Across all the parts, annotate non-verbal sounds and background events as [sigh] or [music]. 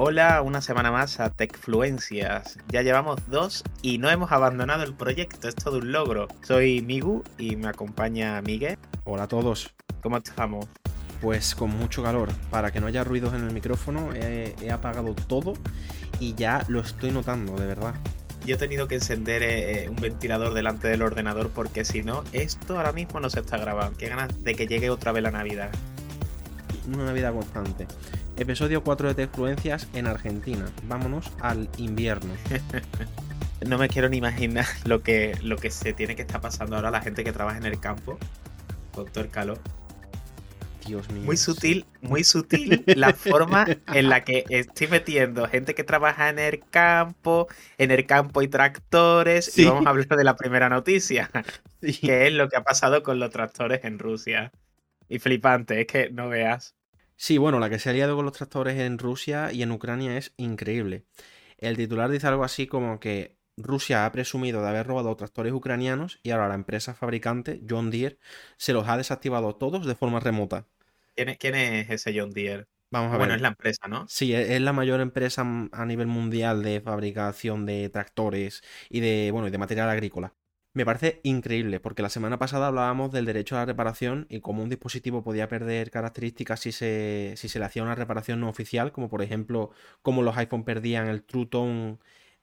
Hola, una semana más a Techfluencias. Ya llevamos dos y no hemos abandonado el proyecto, es todo un logro. Soy Migu y me acompaña Miguel. Hola a todos. ¿Cómo estamos? Pues con mucho calor. Para que no haya ruidos en el micrófono, he, he apagado todo y ya lo estoy notando, de verdad. Yo he tenido que encender eh, un ventilador delante del ordenador porque si no, esto ahora mismo no se está grabando. Qué ganas de que llegue otra vez la Navidad. Una Navidad constante. Episodio 4 de Techfluencias en Argentina. Vámonos al invierno. [laughs] no me quiero ni imaginar lo que, lo que se tiene que estar pasando ahora la gente que trabaja en el campo con todo el calor. Dios mío. Muy sutil, muy sutil la forma en la que estoy metiendo gente que trabaja en el campo, en el campo y tractores. Sí. Y vamos a hablar de la primera noticia, Sí. que es lo que ha pasado con los tractores en Rusia. Y flipante, es que no veas. Sí, bueno, la que se ha liado con los tractores en Rusia y en Ucrania es increíble. El titular dice algo así como que Rusia ha presumido de haber robado tractores ucranianos y ahora la empresa fabricante, John Deere, se los ha desactivado todos de forma remota. ¿Quién es, quién es ese John Deere? Vamos a Bueno, ver. es la empresa, ¿no? Sí, e- es la mayor empresa a nivel mundial de fabricación de tractores y de, bueno, y de material agrícola. Me parece increíble, porque la semana pasada hablábamos del derecho a la reparación y cómo un dispositivo podía perder características si se, si se le hacía una reparación no oficial, como por ejemplo, cómo los iPhone perdían el True Tone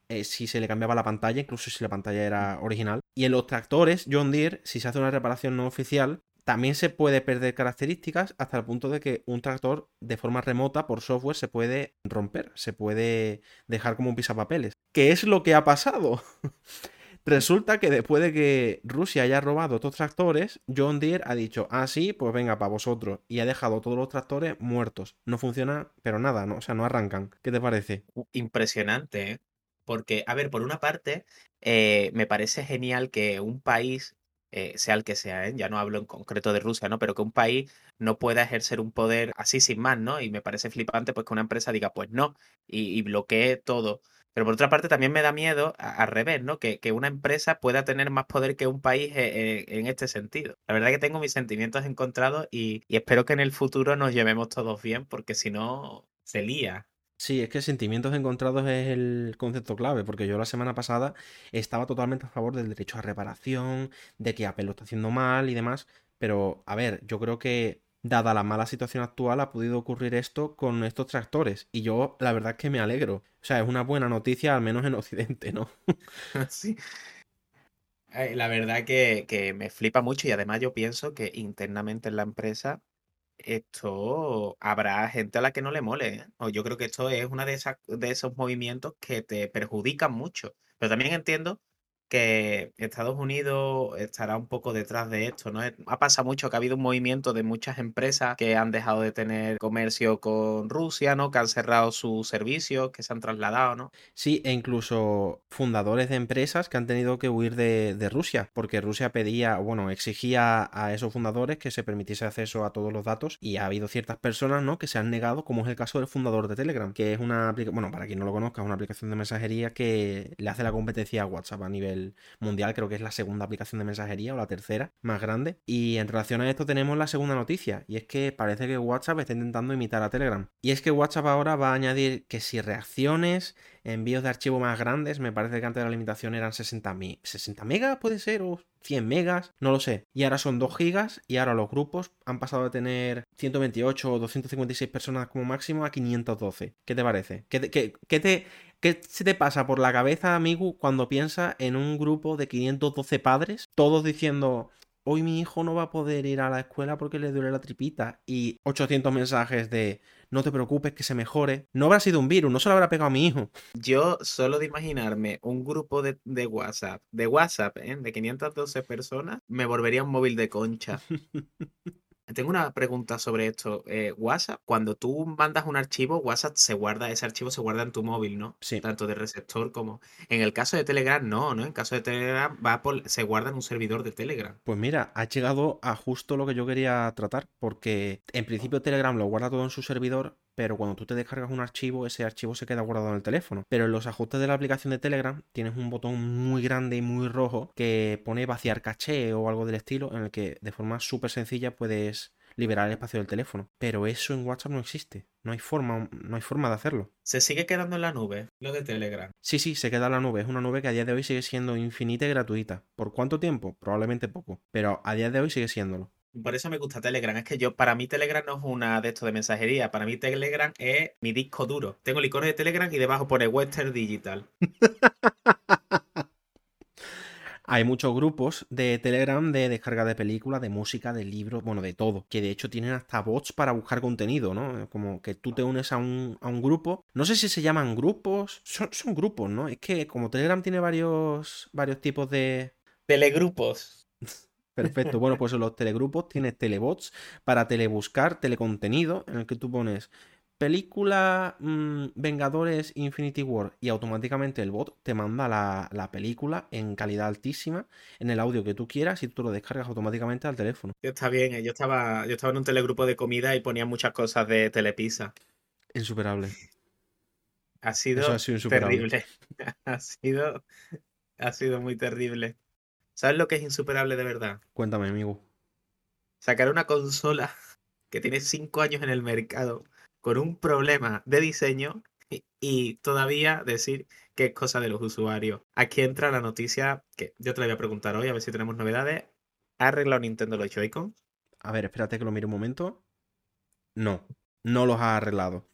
eh, si se le cambiaba la pantalla, incluso si la pantalla era original. Y en los tractores, John Deere, si se hace una reparación no oficial, también se puede perder características hasta el punto de que un tractor de forma remota por software se puede romper, se puede dejar como un pisapapeles. ¿Qué es lo que ha pasado? [laughs] Resulta que después de que Rusia haya robado estos tractores, John Deere ha dicho, ah, sí, pues venga, para vosotros. Y ha dejado todos los tractores muertos. No funciona, pero nada, ¿no? O sea, no arrancan. ¿Qué te parece? U- Impresionante, ¿eh? Porque, a ver, por una parte, eh, me parece genial que un país, eh, sea el que sea, ¿eh? Ya no hablo en concreto de Rusia, ¿no? Pero que un país no pueda ejercer un poder así sin más, ¿no? Y me parece flipante, pues, que una empresa diga, pues no, y, y bloquee todo. Pero por otra parte, también me da miedo, al revés, ¿no? Que, que una empresa pueda tener más poder que un país eh, eh, en este sentido. La verdad que tengo mis sentimientos encontrados y, y espero que en el futuro nos llevemos todos bien, porque si no, se lía. Sí, es que sentimientos encontrados es el concepto clave, porque yo la semana pasada estaba totalmente a favor del derecho a reparación, de que Apple lo está haciendo mal y demás, pero a ver, yo creo que dada la mala situación actual ha podido ocurrir esto con estos tractores y yo la verdad es que me alegro. O sea, es una buena noticia al menos en Occidente, ¿no? [laughs] Sí. Eh, La verdad que, que me flipa mucho y además yo pienso que internamente en la empresa esto habrá gente a la que no le mole. ¿eh? O yo creo que esto es uno de de esos movimientos que te perjudican mucho. Pero también entiendo que Estados Unidos estará un poco detrás de esto, ¿no? Ha pasado mucho que ha habido un movimiento de muchas empresas que han dejado de tener comercio con Rusia, ¿no? Que han cerrado sus servicios, que se han trasladado, ¿no? Sí, e incluso fundadores de empresas que han tenido que huir de, de Rusia, porque Rusia pedía, bueno, exigía a esos fundadores que se permitiese acceso a todos los datos y ha habido ciertas personas, ¿no? Que se han negado, como es el caso del fundador de Telegram, que es una aplicación, bueno, para quien no lo conozca, es una aplicación de mensajería que le hace la competencia a WhatsApp a nivel mundial, creo que es la segunda aplicación de mensajería o la tercera más grande. Y en relación a esto tenemos la segunda noticia, y es que parece que WhatsApp está intentando imitar a Telegram. Y es que WhatsApp ahora va a añadir que si reacciones, envíos de archivo más grandes, me parece que antes la limitación eran 60, mi- 60 megas, puede ser, o 100 megas, no lo sé. Y ahora son 2 gigas, y ahora los grupos han pasado de tener 128 o 256 personas como máximo a 512. ¿Qué te parece? ¿Qué te, qué- qué te, qué se te pasa por la cabeza, amigo, cuando piensas en un grupo de 512 padres, todos diciendo... Hoy mi hijo no va a poder ir a la escuela porque le duele la tripita. Y 800 mensajes de no te preocupes que se mejore. No habrá sido un virus, no se lo habrá pegado a mi hijo. Yo solo de imaginarme un grupo de, de WhatsApp, de WhatsApp, ¿eh? de 512 personas, me volvería un móvil de concha. [laughs] Tengo una pregunta sobre esto. Eh, WhatsApp, cuando tú mandas un archivo, WhatsApp se guarda, ese archivo se guarda en tu móvil, ¿no? Sí. Tanto de receptor como... En el caso de Telegram, no, ¿no? En caso de Telegram va por, se guarda en un servidor de Telegram. Pues mira, ha llegado a justo lo que yo quería tratar, porque en principio Telegram lo guarda todo en su servidor, pero cuando tú te descargas un archivo, ese archivo se queda guardado en el teléfono. Pero en los ajustes de la aplicación de Telegram tienes un botón muy grande y muy rojo que pone vaciar caché o algo del estilo, en el que de forma súper sencilla puedes liberar el espacio del teléfono. Pero eso en WhatsApp no existe. No hay forma, no hay forma de hacerlo. ¿Se sigue quedando en la nube lo de Telegram? Sí, sí, se queda en la nube. Es una nube que a día de hoy sigue siendo infinita y gratuita. ¿Por cuánto tiempo? Probablemente poco. Pero a día de hoy sigue siéndolo. Por eso me gusta Telegram. Es que yo, para mí Telegram no es una de estos de mensajería. Para mí Telegram es mi disco duro. Tengo el icono de Telegram y debajo pone Western Digital. [laughs] Hay muchos grupos de Telegram de descarga de películas, de música, de libros, bueno, de todo. Que de hecho tienen hasta bots para buscar contenido, ¿no? Como que tú te unes a un, grupo. No sé si se llaman grupos. Son, son, grupos, ¿no? Es que como Telegram tiene varios, varios tipos de... Telegrupos. Perfecto. Bueno, pues en los telegrupos tienes telebots para telebuscar telecontenido en el que tú pones película mm, Vengadores Infinity War y automáticamente el bot te manda la, película en calidad altísima en el audio que tú quieras y tú lo descargas automáticamente al teléfono. Está bien, eh, yo estaba, yo estaba en un telegrupo de comida y ponía muchas cosas de Telepisa. Insuperable. Ha sido, ha sido terrible. [laughs] ha sido, ha sido muy terrible. ¿Sabes lo que es insuperable de verdad? Cuéntame, amigo. Sacar una consola [laughs] que tiene 5 años en el mercado con un problema de diseño y, todavía decir que es cosa de los usuarios. Aquí entra la noticia que yo te la voy a preguntar hoy, a ver si tenemos novedades. ¿Ha arreglado Nintendo los Joy-Con? A ver, espérate que lo mire un momento. No, no los ha arreglado.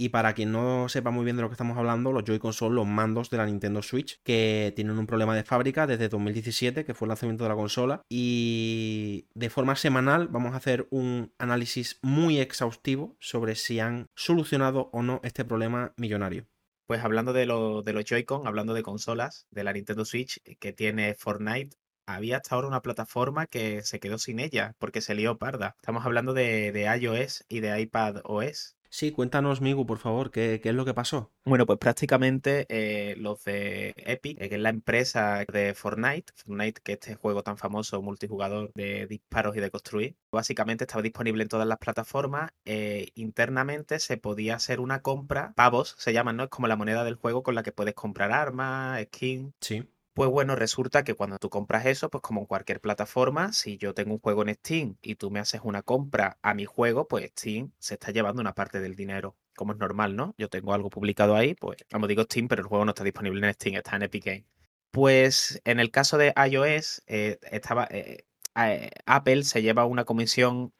Y para quien no sepa muy bien de lo que estamos hablando, los Joy-Con son los mandos de la Nintendo Switch que tienen un problema de fábrica desde 2017, que fue el lanzamiento de la consola. Y de forma semanal vamos a hacer un análisis muy exhaustivo sobre si han solucionado o no este problema millonario. Pues hablando de, de los Joy-Con, hablando de consolas de la Nintendo Switch que tiene Fortnite, había hasta ahora una plataforma que se quedó sin ella porque se lió parda. Estamos hablando de, de iOS y de iPad OS. Sí, cuéntanos, Migu, por favor, ¿qué, es lo que pasó? Bueno, pues prácticamente eh, los de Epic, eh, que es la empresa de Fortnite, Fortnite, que este juego tan famoso, multijugador de disparos y de construir, básicamente estaba disponible en todas las plataformas. Eh, internamente se podía hacer una compra, pavos se llaman, ¿no? Es como la moneda del juego con la que puedes comprar armas, skin. Sí. Pues bueno, resulta que cuando tú compras eso, pues como en cualquier plataforma, si yo tengo un juego en Steam y tú me haces una compra a mi juego, pues Steam se está llevando una parte del dinero. Como es normal, ¿no? Yo tengo algo publicado ahí, pues, como digo Steam, pero el juego no está disponible en Steam, está en Epic Games. Pues en el caso de iOS, eh, estaba, eh, eh, Apple se lleva una comisión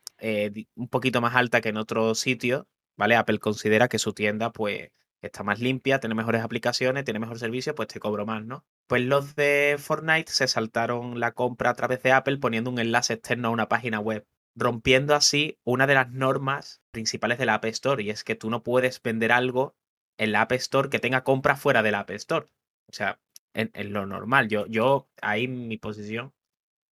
un poquito más alta que en otros sitios, ¿vale? Apple considera que su tienda, pues, está más limpia, tiene mejores aplicaciones, tiene mejor servicio, pues te cobro más, ¿no? Pues los de Fortnite se saltaron la compra a través de Apple poniendo un enlace externo a una página web, rompiendo así una de las normas principales de la App Store, y es que tú no puedes vender algo en la App Store que tenga compra fuera de la App Store. O sea, en, lo normal. Yo, yo, ahí mi posición,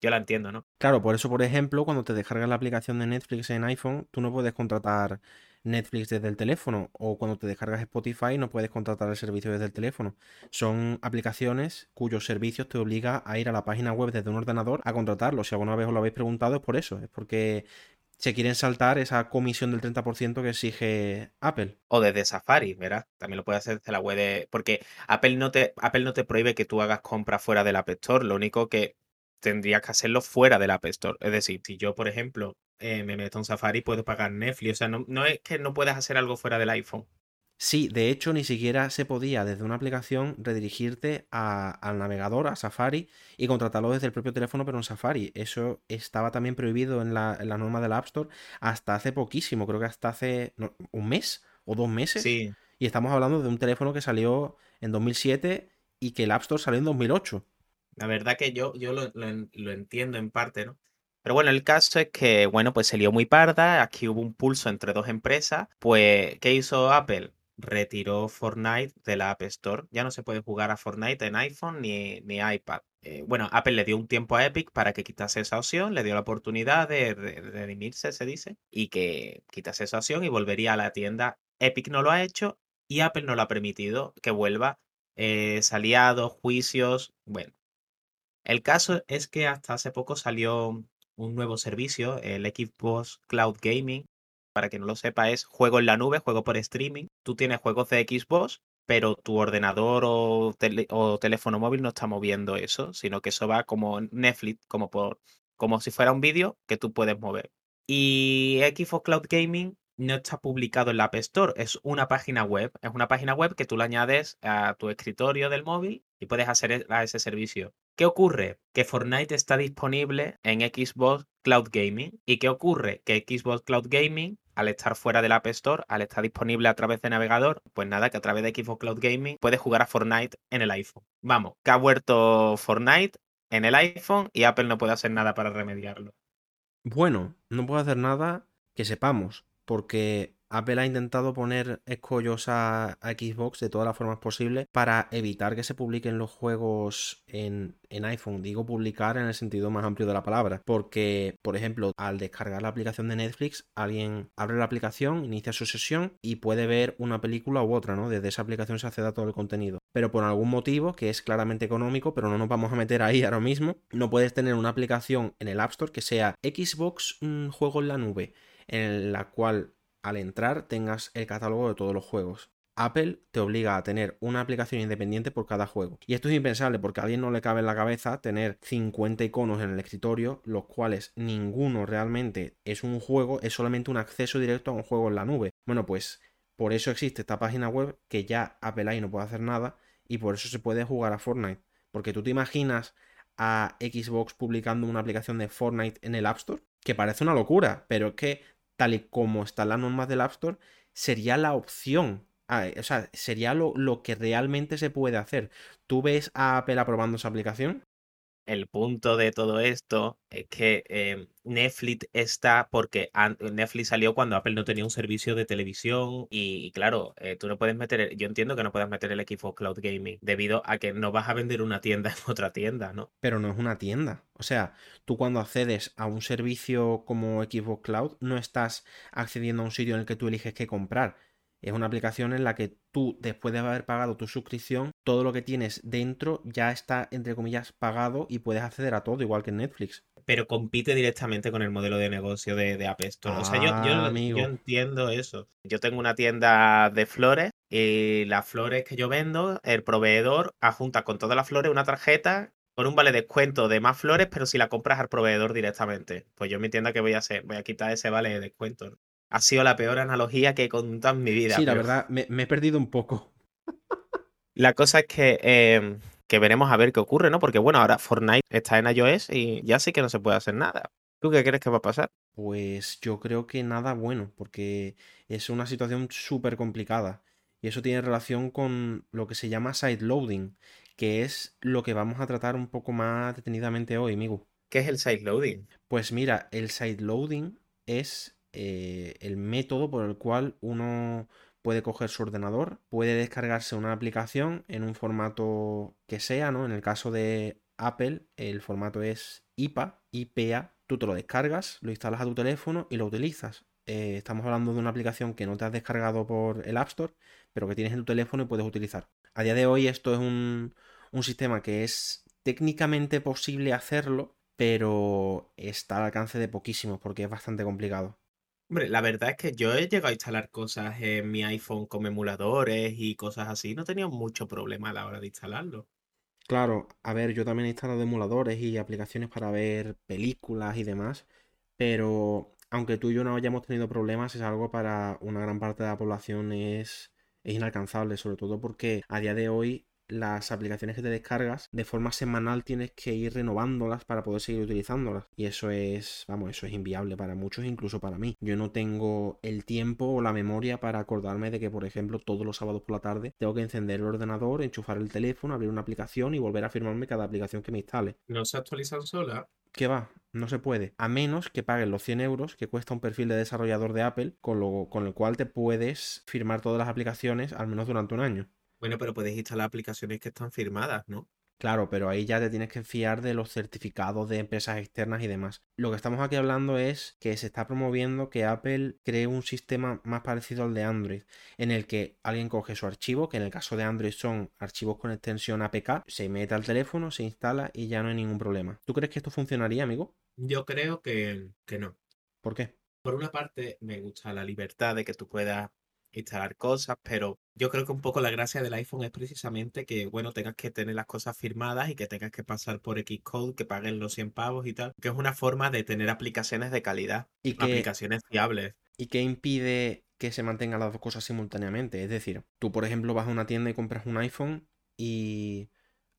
yo la entiendo, ¿no? Claro, por eso, por ejemplo, cuando te descargas la aplicación de Netflix en iPhone, tú no puedes contratar Netflix desde el teléfono o cuando te descargas Spotify no puedes contratar el servicio desde el teléfono. Son aplicaciones cuyos servicios te obliga a ir a la página web desde un ordenador a contratarlo. Si alguna vez os lo habéis preguntado es por eso, es porque se quieren saltar esa comisión del 30% que exige Apple. O desde Safari, ¿verdad? También lo puedes hacer desde la web de... Porque Apple no te, Apple no te prohíbe que tú hagas compras fuera del App Store. Lo único que tendrías que hacerlo fuera del App Store. Es decir, si yo, por ejemplo, eh, me meto en Safari, puedo pagar Netflix. O sea, no, es que no puedas hacer algo fuera del iPhone. Sí, de hecho ni siquiera se podía desde una aplicación redirigirte al navegador, a Safari, y contratarlo desde el propio teléfono, pero en Safari. Eso estaba también prohibido en la, norma de la App Store hasta hace poquísimo, creo que hasta hace un mes o dos meses. Sí. Y estamos hablando de un teléfono que salió en 2007 y que el App Store salió en 2008. La verdad que yo, yo lo, lo entiendo en parte, ¿no? Pero bueno, el caso es que, bueno, pues se lió muy parda, aquí hubo un pulso entre dos empresas, pues, ¿qué hizo Apple? Retiró Fortnite de la App Store. Ya no se puede jugar a Fortnite en iPhone ni, ni iPad. Eh, bueno, Apple le dio un tiempo a Epic para que quitase esa opción, le dio la oportunidad de, redimirse, se dice, y que quitase esa opción y volvería a la tienda. Epic no lo ha hecho y Apple no lo ha permitido que vuelva. Eh, saliado, juicios, bueno. El caso es que hasta hace poco salió un nuevo servicio, el Xbox Cloud Gaming. Para que no lo sepa, es juego en la nube, juego por streaming. Tú tienes juegos de Xbox, pero tu ordenador o, teléfono móvil no está moviendo eso, sino que eso va como Netflix, como, por, como si fuera un vídeo que tú puedes mover. Y Xbox Cloud Gaming no está publicado en la App Store, es una página web. Es una página web que tú le añades a tu escritorio del móvil y puedes hacer a ese servicio. ¿Qué ocurre? Que Fortnite está disponible en Xbox Cloud Gaming. ¿Y qué ocurre? Que Xbox Cloud Gaming, al estar fuera del App Store, al estar disponible a través de navegador, pues nada, que a través de Xbox Cloud Gaming puedes jugar a Fortnite en el iPhone. Vamos, que ha vuelto Fortnite en el iPhone y Apple no puede hacer nada para remediarlo. Bueno, no puede hacer nada que sepamos, porque Apple ha intentado poner escollos a, Xbox de todas las formas posibles para evitar que se publiquen los juegos en, en, iPhone. Digo publicar en el sentido más amplio de la palabra. Porque, por ejemplo, al descargar la aplicación de Netflix, alguien abre la aplicación, inicia su sesión y puede ver una película u otra, ¿no? Desde esa aplicación se accede a todo el contenido. Pero por algún motivo, que es claramente económico, pero no nos vamos a meter ahí [laughs] ahora mismo, no puedes tener una aplicación en el App Store que sea Xbox mm, Juego en la Nube en la cual al entrar tengas el catálogo de todos los juegos. Apple te obliga a tener una aplicación independiente por cada juego. Y esto es impensable porque a alguien no le cabe en la cabeza tener 50 iconos en el escritorio, los cuales ninguno realmente es un juego, es solamente un acceso directo a un juego en la nube. Bueno, pues por eso existe esta página web que ya Apple ahí no puede hacer nada y por eso se puede jugar a Fortnite. Porque tú te imaginas a Xbox publicando una aplicación de Fortnite en el App Store, que parece una locura, pero es que tal y como están las normas del App Store, sería la opción. O sea, sería lo, lo que realmente se puede hacer. ¿Tú ves a Apple aprobando esa aplicación? El punto de todo esto es que em, Netflix está porque Netflix salió cuando Apple no tenía un servicio de televisión y, claro, eh, tú no puedes meter, yo entiendo que no puedes meter el equipo Cloud Gaming debido a que no vas a vender una tienda [laughs] en otra tienda, ¿no? Pero no es una tienda. O sea, tú cuando accedes a un servicio como Xbox Cloud no estás accediendo a un sitio en el que tú eliges qué comprar es una aplicación en la que tú, después de haber pagado tu suscripción, todo lo que tienes dentro ya está, entre comillas, pagado y puedes acceder a todo, igual que en Netflix. Pero compite directamente con el modelo de negocio de, de App Store. o sea, yo, ah, yo, entiendo eso. Yo tengo una tienda de flores y las flores que yo vendo, el proveedor adjunta con todas las flores una tarjeta con un vale descuento de más flores, pero si la compras al proveedor directamente. Pues yo en mi tienda que voy a hacer, voy a quitar ese vale de descuento ha sido la peor analogía que he contado en mi vida. Sí, la verdad, me, he perdido un poco. La cosa es que, em, que veremos a ver qué ocurre, ¿no? Porque bueno, ahora Fortnite está en iOS y ya sí que no se puede hacer nada. ¿Tú qué crees que va a pasar? Pues yo creo que nada bueno, porque es una situación súper complicada. Y eso tiene relación con lo que se llama side loading, que es lo que vamos a tratar un poco más detenidamente hoy, amigo. ¿Qué es el side loading? Pues mira, el side loading es eh, el método por el cual uno puede coger su ordenador, puede descargarse una aplicación en un formato que sea, ¿no? En el caso de Apple, el formato es IPA, IPA. Tú te lo descargas, lo instalas a tu teléfono y lo utilizas. Eh, estamos hablando de una aplicación que no te has descargado por el App Store, pero que tienes en tu teléfono y puedes utilizar. A día de hoy esto es un, un sistema que es técnicamente posible hacerlo, pero está al alcance de poquísimos porque es bastante complicado. Hombre, la verdad es que yo he llegado a instalar cosas en mi iPhone como emuladores y cosas así. No he tenido mucho problema a la hora de instalarlo. Claro, a ver, yo también he instalado emuladores y aplicaciones para ver películas y demás, pero aunque tú y yo no hayamos tenido problemas, es algo para una gran parte de la población es, es inalcanzable, sobre todo porque a día de hoy las aplicaciones que te descargas, de forma semanal tienes que ir renovándolas para poder seguir utilizándolas. Y eso es, vamos, eso es inviable para muchos, incluso para mí. Yo no tengo el tiempo o la memoria para acordarme de que, por ejemplo, todos los sábados por la tarde tengo que encender el ordenador, enchufar el teléfono, abrir una aplicación y volver a firmarme cada aplicación que me instale. ¿No se actualizan sola? ¿Qué va? No se puede. A menos que paguen los 100 euros que cuesta un perfil de desarrollador de Apple, con, lo, con el cual te puedes firmar todas las aplicaciones al menos durante un año. Bueno, pero puedes instalar aplicaciones que están firmadas, ¿no? Claro, pero ahí ya te tienes que fiar de los certificados de empresas externas y demás. Lo que estamos aquí hablando es que se está promoviendo que Apple cree un sistema más parecido al de Android, en el que alguien coge su archivo, que en el caso de Android son archivos con extensión APK, se mete al teléfono, se instala y ya no hay ningún problema. ¿Tú crees que esto funcionaría, amigo? Yo creo que, que no. ¿Por qué? Por una parte, me gusta la libertad de que tú puedas instalar cosas, pero yo creo que un poco la gracia del iPhone es precisamente que, bueno, tengas que tener las cosas firmadas y que tengas que pasar por Xcode, que paguen los 100 pavos y tal, que es una forma de tener aplicaciones de calidad, Y que, aplicaciones fiables. y que impide que se mantengan las dos cosas simultáneamente. Es decir, tú, por ejemplo, vas a una tienda y compras un iPhone y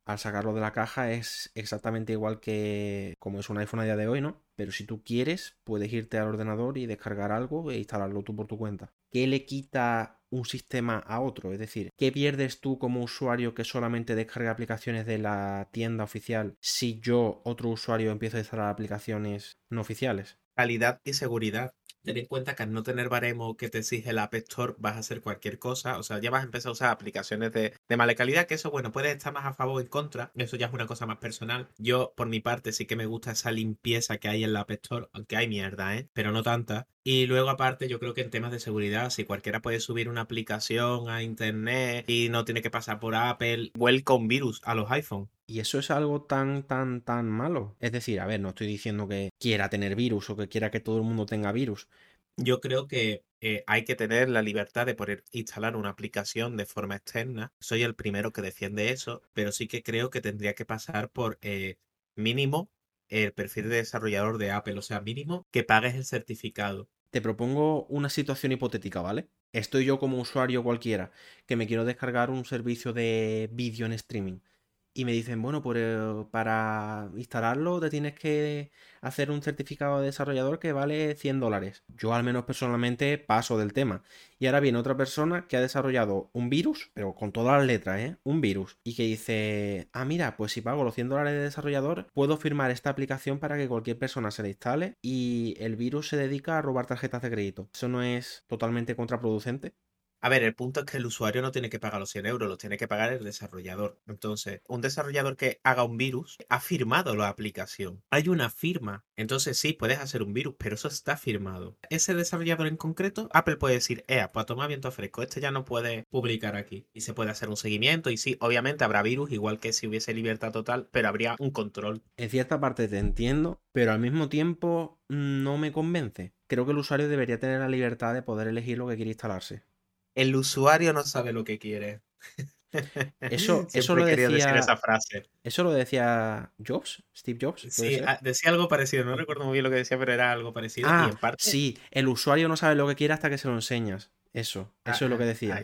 al sacarlo de la caja es exactamente igual que como es un iPhone a día de hoy, ¿no? Pero si tú quieres, puedes irte al ordenador y descargar algo e instalarlo tú por tu cuenta. ¿Qué le quita un sistema a otro? Es decir, ¿qué pierdes tú como usuario que solamente descarga aplicaciones de la tienda oficial si yo, otro usuario, empiezo a instalar aplicaciones no oficiales? Calidad y seguridad. Ten en cuenta que al no tener baremo que te exige el App Store, vas a hacer cualquier cosa. O sea, ya vas a empezar a usar aplicaciones de, de mala calidad, que eso, bueno, puede estar más a favor o en contra. Eso ya es una cosa más personal. Yo, por mi parte, sí que me gusta esa limpieza que hay en la App Store, aunque hay mierda, ¿eh? Pero no tanta. Y luego, aparte, yo creo que en temas de seguridad, si cualquiera puede subir una aplicación a internet y no tiene que pasar por Apple, welcome virus a los iPhone. Y eso es algo tan, tan, tan malo. Es decir, a ver, no estoy diciendo que quiera tener virus o que quiera que todo el mundo tenga virus. Yo creo que eh, hay que tener la libertad de poder instalar una aplicación de forma externa. Soy el primero que defiende eso, pero sí que creo que tendría que pasar por eh, mínimo el perfil de desarrollador de Apple, o sea, mínimo que pagues el certificado. Te propongo una situación hipotética, ¿vale? Estoy yo como usuario cualquiera que me quiero descargar un servicio de vídeo en streaming. Y me dicen, bueno, por, eh, para instalarlo te tienes que hacer un certificado de desarrollador que vale 100 dólares. Yo al menos personalmente paso del tema. Y ahora viene otra persona que ha desarrollado un virus, pero con todas las letras, ¿eh? Un virus. Y que dice, ah, mira, pues si pago los 100 dólares de desarrollador, puedo firmar esta aplicación para que cualquier persona se la instale y el virus se dedica a robar tarjetas de crédito. ¿Eso no es totalmente contraproducente? A ver, el punto es que el usuario no tiene que pagar los 100 euros, los tiene que pagar el desarrollador. Entonces, un desarrollador que haga un virus ha firmado la aplicación. Hay una firma. Entonces, sí, puedes hacer un virus, pero eso está firmado. Ese desarrollador en concreto, Apple puede decir, eh, pues tomar viento fresco, este ya no puede publicar aquí. Y se puede hacer un seguimiento. Y sí, obviamente habrá virus, igual que si hubiese libertad total, pero habría un control. En cierta parte te entiendo, pero al mismo tiempo no me convence. Creo que el usuario debería tener la libertad de poder elegir lo que quiere instalarse. El usuario no sabe lo que quiere. [laughs] Eso, [laughs] eso lo querido decir decía. esa frase. Eso lo decía Jobs, Steve Jobs. ¿puede Sí, ser? ah, decía algo parecido, no recuerdo muy bien lo que decía, pero era algo parecido. y Ah, en parte, sí, el usuario no sabe lo que quiere hasta que se lo enseñas. Eso, eso es lo que decía.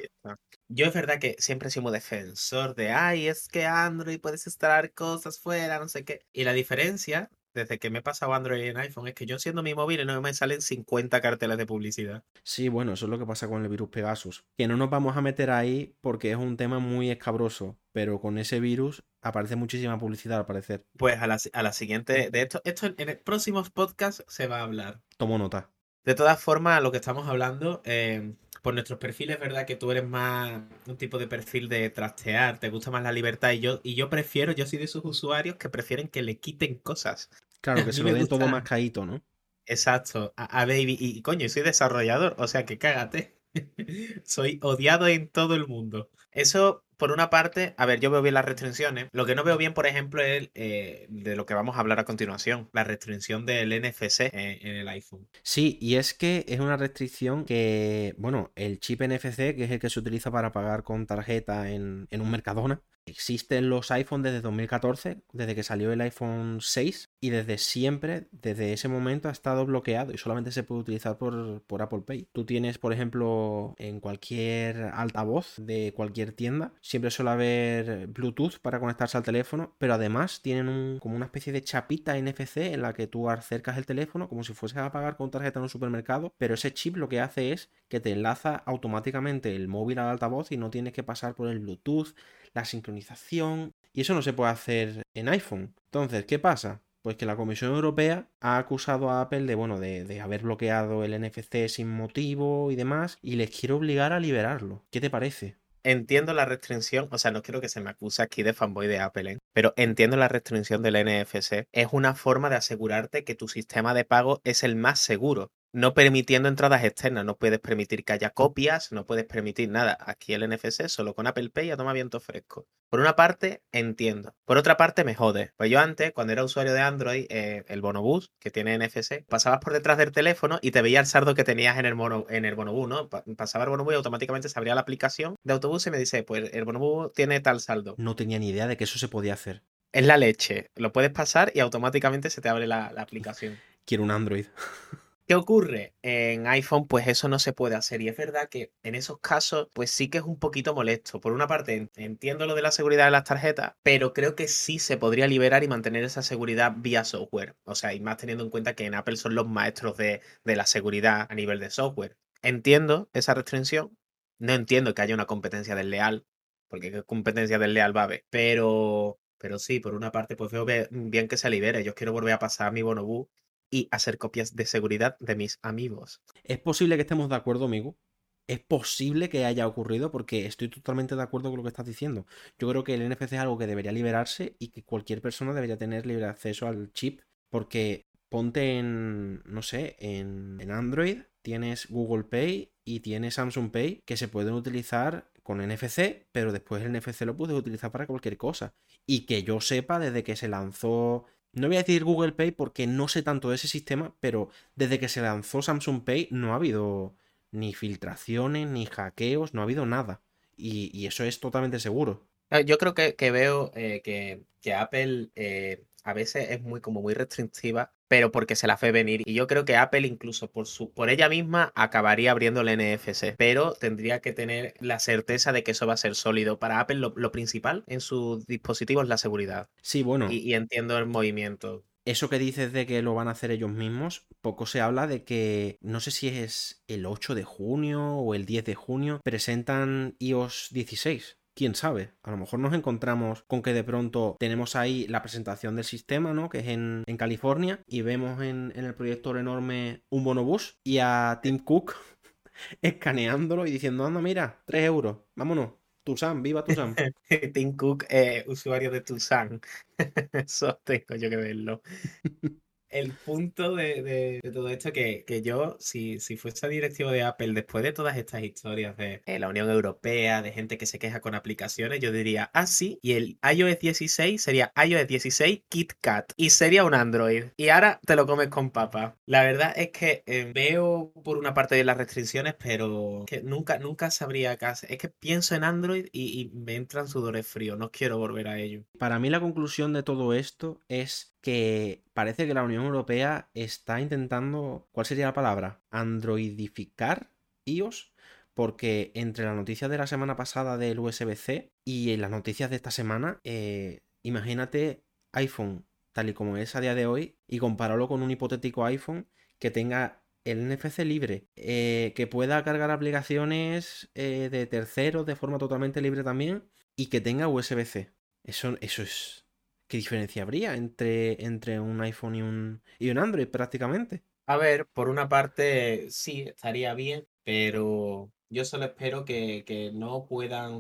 Yo es verdad que siempre he sido muy defensor de, ay, es que Android puedes instalar cosas fuera, no sé qué. Y la diferencia, desde que me he pasado Android en iPhone, es que yo enciendo mi móvil y no me salen 50 carteles de publicidad. Sí, bueno, eso es lo que pasa con el virus Pegasus. Que no nos vamos a meter ahí porque es un tema muy escabroso, pero con ese virus aparece muchísima publicidad al parecer. Pues a la, a la siguiente, de esto, esto en el próximos podcasts se va a hablar. Tomo nota. De todas formas, lo que estamos hablando, eh, por nuestros perfiles, ¿verdad? Que tú eres más un tipo de perfil de trastear, te gusta más la libertad y yo, y yo prefiero, yo soy de esos usuarios que prefieren que le quiten cosas. Claro, que se lo den todo más caído, ¿no? Exacto, a, a Baby, y, coño, soy desarrollador, o sea que cágate. [laughs] Soy odiado en todo el mundo. Eso, por una parte, a ver, yo veo bien las restricciones. Lo que no veo bien, por ejemplo, es eh, de lo que vamos a hablar a continuación, la restricción del NFC en, en el iPhone. Sí, y es que es una restricción que, bueno, el chip NFC, que es el que se utiliza para pagar con tarjeta en, en un Mercadona, existe en los iPhone desde 2014, desde que salió el iPhone 6, y desde siempre, desde ese momento, ha estado bloqueado y solamente se puede utilizar por, por Apple Pay. Tú tienes, por ejemplo, en cualquier altavoz de cualquier tienda, siempre suele haber Bluetooth para conectarse al teléfono, pero además tienen como una especie de chapita NFC en la que tú acercas el teléfono como si fueses a pagar con tarjeta en un supermercado, pero ese chip lo que hace es que te enlaza automáticamente el móvil al altavoz y no tienes que pasar por el Bluetooth, la sincronización, y eso no se puede hacer en iPhone. Entonces, ¿qué pasa? Pues que la Comisión Europea ha acusado a Apple de, bueno, de, haber bloqueado el NFC sin motivo y demás, y les quiere obligar a liberarlo. ¿Qué te parece? Entiendo la restricción, o sea, no quiero que se me acuse aquí de fanboy de Apple, ¿eh? pero entiendo la restricción del NFC. Es una forma de asegurarte que tu sistema de pago es el más seguro. No permitiendo entradas externas. No puedes permitir que haya copias, no puedes permitir nada. Aquí el NFC solo con Apple Pay a toma viento fresco. Por una parte, entiendo. Por otra parte, me jode. Pues yo antes, cuando era usuario de Android, eh, el Bonobús, que tiene NFC, pasabas por detrás del teléfono y te veía el saldo que tenías en el, mono, en el Bonobús, ¿no? Pasaba el Bonobús y automáticamente se abría la aplicación de autobús y me dice, pues el Bonobús tiene tal saldo. No tenía ni idea de que eso se podía hacer. Es la leche. Lo puedes pasar y automáticamente se te abre la, la aplicación. Quiero un Android. [laughs] ¿Qué ocurre? En iPhone, pues eso no se puede hacer. Y es verdad que en esos casos, pues sí que es un poquito molesto. Por una parte, entiendo lo de la seguridad de las tarjetas, pero creo que sí se podría liberar y mantener esa seguridad vía software. O sea, y más teniendo en cuenta que en Apple son los maestros de, de la seguridad a nivel de software. Entiendo esa restricción. No entiendo que haya una competencia desleal, porque qué competencia desleal va a haber. Pero, pero sí, por una parte, pues veo bien que se libere. Yo quiero volver a pasar mi bonobús y hacer copias de seguridad de mis amigos. Es posible que estemos de acuerdo, amigo. Es posible que haya ocurrido porque estoy totalmente de acuerdo con lo que estás diciendo. Yo creo que el NFC es algo que debería liberarse y que cualquier persona debería tener libre acceso al chip porque ponte en, no sé, en, en Android tienes Google Pay y tienes Samsung Pay que se pueden utilizar con NFC, pero después el NFC lo puedes utilizar para cualquier cosa. Y que yo sepa, desde que se lanzó no voy a decir Google Pay porque no sé tanto de ese sistema, pero desde que se lanzó Samsung Pay no ha habido ni filtraciones, ni hackeos, no ha habido nada. Y, eso es totalmente seguro. Ah, yo creo que, veo eh, que, Apple eh, a veces es muy como muy restrictiva pero porque se la fe venir. Y yo creo que Apple incluso por, su, por ella misma acabaría abriendo el NFC, pero tendría que tener la certeza de que eso va a ser sólido. Para Apple lo, principal en sus dispositivos es la seguridad. Sí, bueno. Y, entiendo el movimiento. Eso que dices de que lo van a hacer ellos mismos, poco se habla de que no sé si es el 8 de junio o el 10 de junio, presentan iOS 16 quién sabe, a lo mejor nos encontramos con que de pronto tenemos ahí la presentación del sistema, ¿no? Que es en, California y vemos en, el proyector enorme un bonobús y a Tim Cook [laughs] escaneándolo y diciendo, anda, mira, 3 euros, vámonos. Tucson, viva Tucson. [laughs] Tim Cook, eh, usuario de Tucson. [laughs] Eso tengo yo que verlo el punto de, todo esto que, que yo, si, si fuese directivo de Apple, después de todas estas historias de la Unión Europea, de gente que se queja con aplicaciones, yo diría, ah, y el iOS 16 sería iOS 16 KitKat y sería un Android. Y ahora te lo comes con papa. La verdad es que eh, veo por una parte de las restricciones, pero que nunca, nunca sabría hacer. Es que pienso en Android y, y me entran sudores fríos, no quiero volver a ello. Para mí la conclusión de todo esto es que parece que la Unión Europea está intentando, ¿cuál sería la palabra? Androidificar iOS, porque entre las noticias de la semana pasada del USB-C y las noticias de esta semana, eh, imagínate iPhone tal y como es a día de hoy y compararlo con un hipotético iPhone que tenga el NFC libre, eh, que pueda cargar aplicaciones eh, de terceros de forma totalmente libre también y que tenga USB-C. Eso, eso es ¿qué diferencia habría entre, entre un iPhone y un, y un Android prácticamente? A ver, por una parte sí, estaría bien, pero yo solo espero que, no puedan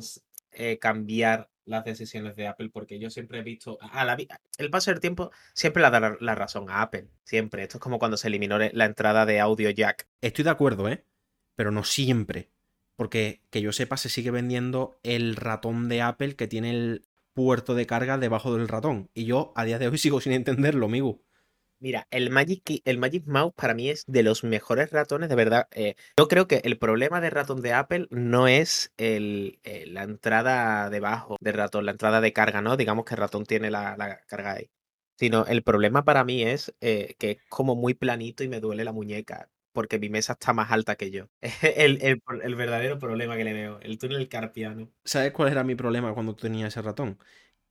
eh, cambiar las decisiones de Apple, porque yo siempre he visto, a la, el paso del tiempo siempre le da la razón a Apple, siempre. Esto es como cuando se eliminó la entrada de audio jack. Estoy de acuerdo, ¿eh? Pero no siempre. Porque que yo sepa, se sigue vendiendo el ratón de Apple que tiene el, puerto de carga debajo del ratón. Y yo a día de hoy [laughs] sigo sin entenderlo, amigo. Mira, el Magic, el Magic Mouse para mí es de los mejores ratones, de verdad. Eh, yo creo que el problema del ratón de Apple no es el, eh, la entrada debajo del ratón, la entrada de carga, ¿no? Digamos que el ratón tiene la, carga ahí. Sino el problema para mí es eh, que es como muy planito y me duele la muñeca porque mi mesa está más alta que yo. [laughs] el, el, verdadero problema que le veo, el túnel carpiano. ¿Sabes cuál era mi problema cuando tenía ese ratón?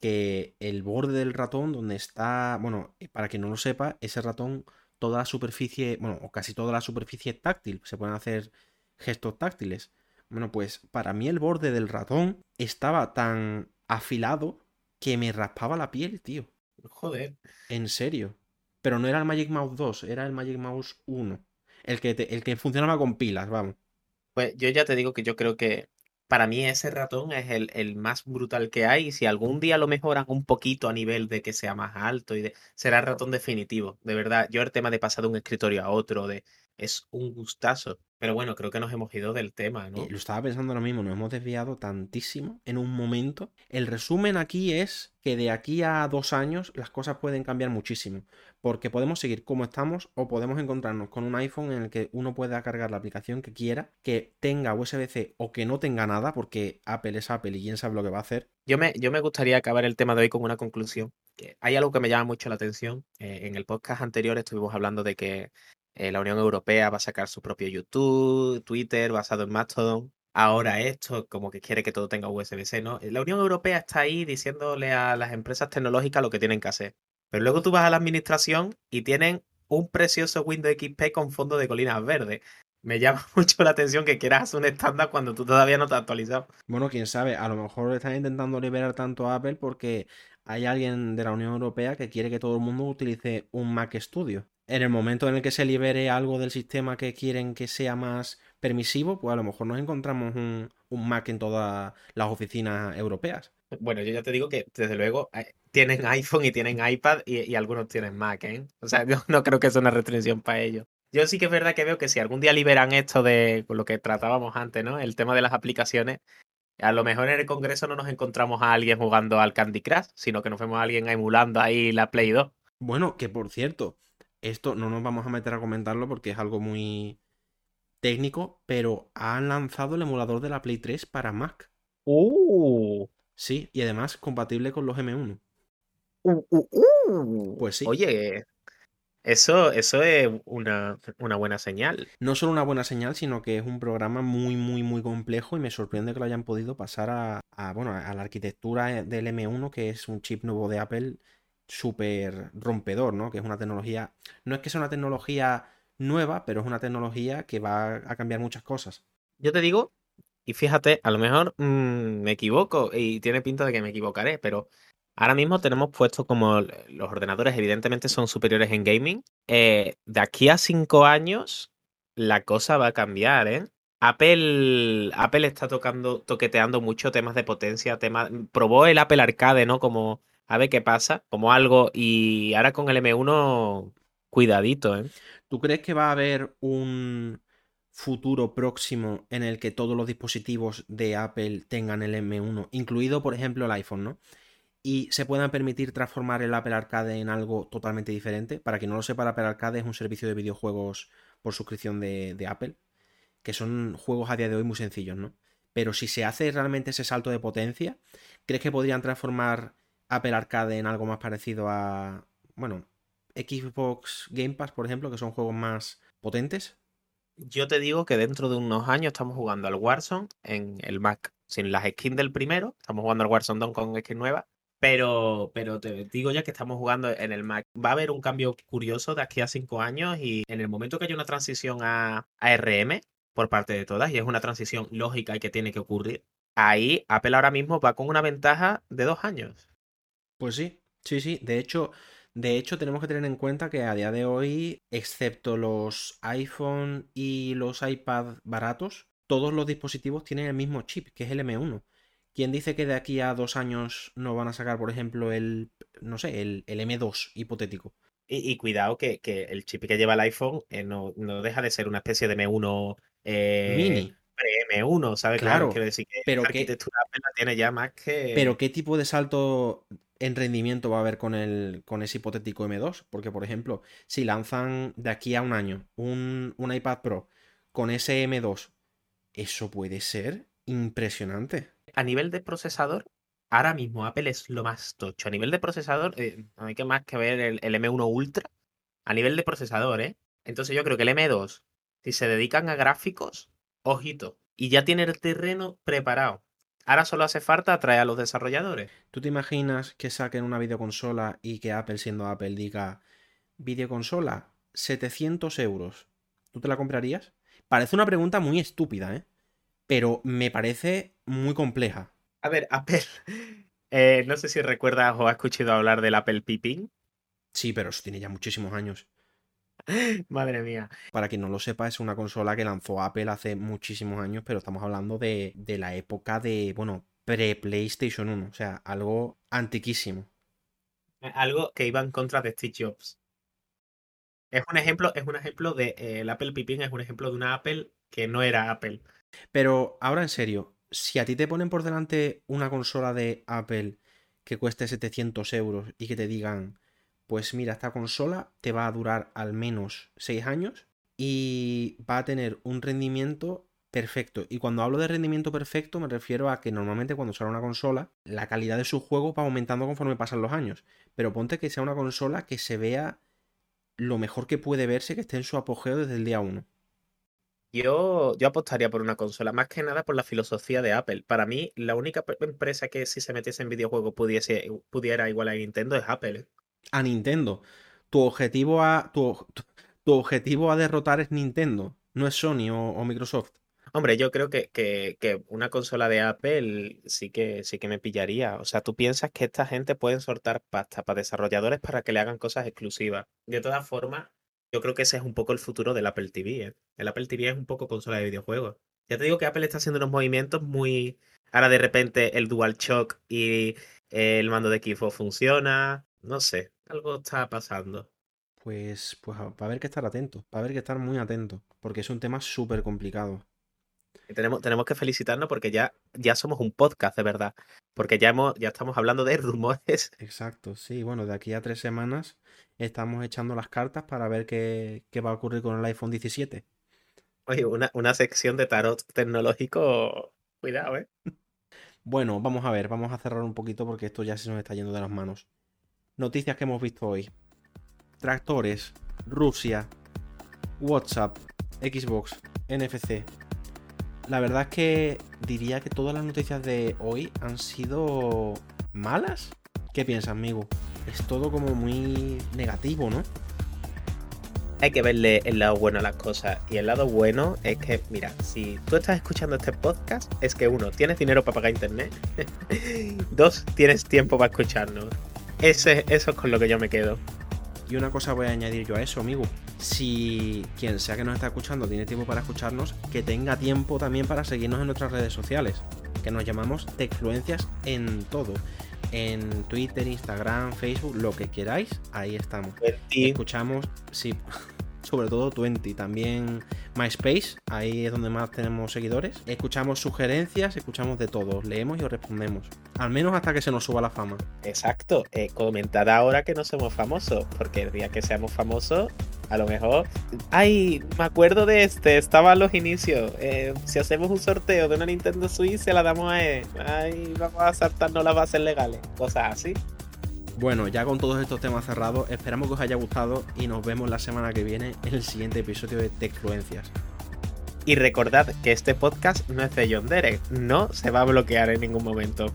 Que el borde del ratón, donde está, bueno, para quien no lo sepa, ese ratón, toda la superficie, bueno, o casi toda la superficie es táctil, se pueden hacer gestos táctiles. Bueno, pues para mí el borde del ratón estaba tan afilado que me raspaba la piel, tío. Joder. En serio. Pero no era el Magic Mouse 2, era el Magic Mouse 1 el que, el que funcionaba con pilas, vamos. Pues yo ya te digo que yo creo que para mí ese ratón es el, más brutal que hay. Y si algún día lo mejoran un poquito a nivel de que sea más alto y de, será el ratón definitivo. De verdad, yo el tema de pasar de un escritorio a otro, de es un gustazo. Pero bueno, creo que nos hemos ido del tema, Eh, ¿no? lo estaba pensando ahora mismo, nos hemos desviado tantísimo en un momento. El resumen aquí es que de aquí a dos años las cosas pueden cambiar muchísimo, porque podemos seguir como estamos o podemos encontrarnos con un iPhone en el que uno pueda cargar la aplicación que quiera, que tenga USB-C o que no tenga nada, porque Apple es Apple y quién sabe lo que va a hacer. Yo me, yo me gustaría acabar el tema de hoy con una conclusión. Que hay algo que me llama mucho la atención. Eh, en el podcast anterior estuvimos hablando de que eh, la Unión Europea va a sacar su propio YouTube, Twitter basado en Mastodon. Ahora esto, como que quiere que todo tenga USB-C, ¿no? La Unión Europea está ahí diciéndole a las empresas tecnológicas lo que tienen que hacer. Pero luego tú vas a la administración y tienen un precioso Windows XP con fondo de colinas verdes. Me llama [laughs] mucho la atención que quieras hacer un estándar cuando tú todavía no te has actualizado. Bueno, quién sabe, a lo mejor están intentando liberar tanto a Apple porque hay alguien de la Unión Europea que quiere que todo el mundo utilice un Mac Studio. En el momento en el que se libere algo del sistema que quieren que sea más permisivo, pues a lo mejor nos encontramos un, un Mac en todas las oficinas europeas. Bueno, yo ya te digo que desde luego eh, tienen [laughs] iPhone y tienen iPad y, y algunos tienen Mac, ¿eh? O sea, [laughs] yo no creo que sea una restricción para ellos. Yo sí que es verdad que veo que si algún día liberan esto de lo que tratábamos antes, ¿no? El tema de las aplicaciones, a lo mejor en el Congreso no nos encontramos a alguien jugando al Candy Crush, sino que nos vemos a alguien emulando ahí la Play 2. Bueno, que por cierto, esto no nos vamos a meter a comentarlo porque es algo muy técnico, pero han lanzado el emulador de la Play 3 para Mac. ¡Uh! Sí, y además compatible con los M1. Uh, uh, uh. Pues sí. Oye, eso, eso es una, una buena señal. No solo una buena señal, sino que es un programa muy, muy, muy complejo y me sorprende que lo hayan podido pasar a, a, bueno, a la arquitectura del M1, que es un chip nuevo de Apple súper rompedor, ¿no? Que es una tecnología, no es que sea una tecnología nueva, pero es una tecnología que va a cambiar muchas cosas. Yo te digo, y fíjate, a lo mejor mmm, me equivoco y tiene pinta de que me equivocaré, pero ahora mismo tenemos puesto como los ordenadores evidentemente son superiores en gaming. Eh, de aquí a cinco años la cosa va a cambiar, ¿eh? Apple, Apple está tocando, toqueteando mucho temas de potencia, temas, probó el Apple Arcade, ¿no? Como a ver qué pasa, como algo, y ahora con el M1, cuidadito, ¿eh? ¿Tú crees que va a haber un futuro próximo en el que todos los dispositivos de Apple tengan el M1, incluido por ejemplo el iPhone, ¿no? Y se puedan permitir transformar el Apple Arcade en algo totalmente diferente. Para quien no lo sepa, el Apple Arcade es un servicio de videojuegos por suscripción de, de Apple, que son juegos a día de hoy muy sencillos, ¿no? Pero si se hace realmente ese salto de potencia, ¿crees que podrían transformar Apple Arcade en algo más parecido a, bueno, Xbox Game Pass, por ejemplo, que son juegos más potentes? Yo te digo que dentro de unos años estamos jugando al Warzone en el Mac, sin las skins del primero, estamos jugando al Warzone 2 con skins nuevas, pero, pero te digo ya que estamos jugando en el Mac. Va a haber un cambio curioso de aquí a cinco años y en el momento que haya una transición a, a RM por parte de todas, y es una transición lógica y que tiene que ocurrir, ahí Apple ahora mismo va con una ventaja de dos años. Pues sí, sí, sí. De hecho, de hecho, tenemos que tener en cuenta que a día de hoy, excepto los iPhone y los iPad baratos, todos los dispositivos tienen el mismo chip, que es el M1. ¿Quién dice que de aquí a dos años no van a sacar, por ejemplo, el, no sé, el, el M2 hipotético? Y, y cuidado que, que, el chip que lleva el iPhone eh, no, no, deja de ser una especie de M1 eh, mini. M1, ¿sabes? Claro, claro quiero decir que pero la arquitectura Apple la tiene ya más que... Pero ¿qué tipo de salto en rendimiento va a haber con, el, con ese hipotético M2? Porque, por ejemplo, si lanzan de aquí a un año un, un iPad Pro con ese M2, eso puede ser impresionante. A nivel de procesador, ahora mismo Apple es lo más tocho. A nivel de procesador, eh, no hay que más que ver el, el, M1 Ultra. A nivel de procesador, ¿eh? Entonces yo creo que el M2, si se dedican a gráficos, ojito. Y ya tiene el terreno preparado. Ahora solo hace falta atraer a los desarrolladores. ¿Tú te imaginas que saquen una videoconsola y que Apple, siendo Apple, diga videoconsola 700 euros? ¿Tú te la comprarías? Parece una pregunta muy estúpida, ¿eh? Pero me parece muy compleja. A ver, Apple. [laughs] Eh, no sé si recuerdas o has escuchado hablar del Apple Pippin. Sí, pero eso tiene ya muchísimos años. [laughs] Madre mía. Para quien no lo sepa, es una consola que lanzó Apple hace muchísimos años, pero estamos hablando de, de la época de, bueno, pre-PlayStation 1, o sea, algo antiquísimo. Algo que iba en contra de Steve Jobs. Es un ejemplo, es un ejemplo de eh, el Apple Pipín, es un ejemplo de una Apple que no era Apple. Pero ahora en serio, si a ti te ponen por delante una consola de Apple que cueste 700 euros y que te digan, pues mira, esta consola te va a durar al menos 6 años y va a tener un rendimiento perfecto. Y cuando hablo de rendimiento perfecto me refiero a que normalmente cuando sale una consola, la calidad de su juego va aumentando conforme pasan los años. Pero ponte que sea una consola que se vea lo mejor que puede verse, que esté en su apogeo desde el día 1. Yo, yo apostaría por una consola, más que nada por la filosofía de Apple. Para mí, la única empresa que si se metiese en videojuegos pudiese, pudiera igual a Nintendo es Apple. A Nintendo. Tu objetivo a. Tu, tu, objetivo a derrotar es Nintendo, no es Sony o, Microsoft. Hombre, yo creo que, que, que, una consola de Apple sí que, sí que me pillaría. O sea, tú piensas que esta gente puede soltar pasta para desarrolladores para que le hagan cosas exclusivas. De todas formas, yo creo que ese es un poco el futuro del Apple TV. ¿eh? El Apple TV es un poco consola de videojuegos. Ya te digo que Apple está haciendo unos movimientos muy. Ahora de repente el DualShock y el mando de Xbox funciona. No sé, algo está pasando. Pues, pues va a haber que estar atento, va a haber que estar muy atento, porque es un tema súper complicado. tenemos, tenemos que felicitarnos porque ya, ya somos un podcast de verdad, porque ya, hemos, ya estamos hablando de [laughs] rumores. Exacto, sí, bueno, de aquí a tres semanas estamos echando las cartas para ver qué, va a ocurrir con el iPhone 17. Oye, una, una sección de tarot tecnológico, cuidado, ¿eh? [laughs] Bueno, vamos a ver, vamos a cerrar un poquito porque esto ya se nos está yendo de las manos. Noticias que hemos visto hoy. Tractores, Rusia, WhatsApp, Xbox, NFC. La verdad es que diría que todas las noticias de hoy han sido malas. ¿Qué piensas, amigo? es todo como muy negativo, ¿no? Hay que verle el lado bueno a las cosas. Y el lado bueno es que, mira, si tú estás escuchando este podcast, es que uno, tienes dinero para pagar internet. [laughs] Dos, tienes tiempo para escucharnos. Ese, eso es con lo que yo me quedo. Y una cosa voy a añadir yo a eso, amigo. Si quien sea que nos está escuchando tiene tiempo para escucharnos, que tenga tiempo también para seguirnos en nuestras redes sociales, que nos llamamos Techfluencias en todo en Twitter, Instagram, Facebook, lo que queráis, ahí estamos. Escuchamos, sí, sobre todo Twenty, también MySpace, ahí es donde más tenemos seguidores. Escuchamos sugerencias, escuchamos de todo, leemos y os respondemos. Al menos hasta que se nos suba la fama. Exacto, eh, comentad ahora que no somos famosos, porque el día que seamos famosos, a lo mejor. Ay, me acuerdo de este, estaba a los inicios. Eh, si hacemos un sorteo de una Nintendo Switch, se la damos a él. Ay, vamos a saltarnos las bases legales, cosas así. Bueno, ya con todos estos temas cerrados, esperamos que os haya gustado y nos vemos la semana que viene en el siguiente episodio de Techfluencias. Y recordad que este podcast no es de John Derek, no se va a bloquear en ningún momento.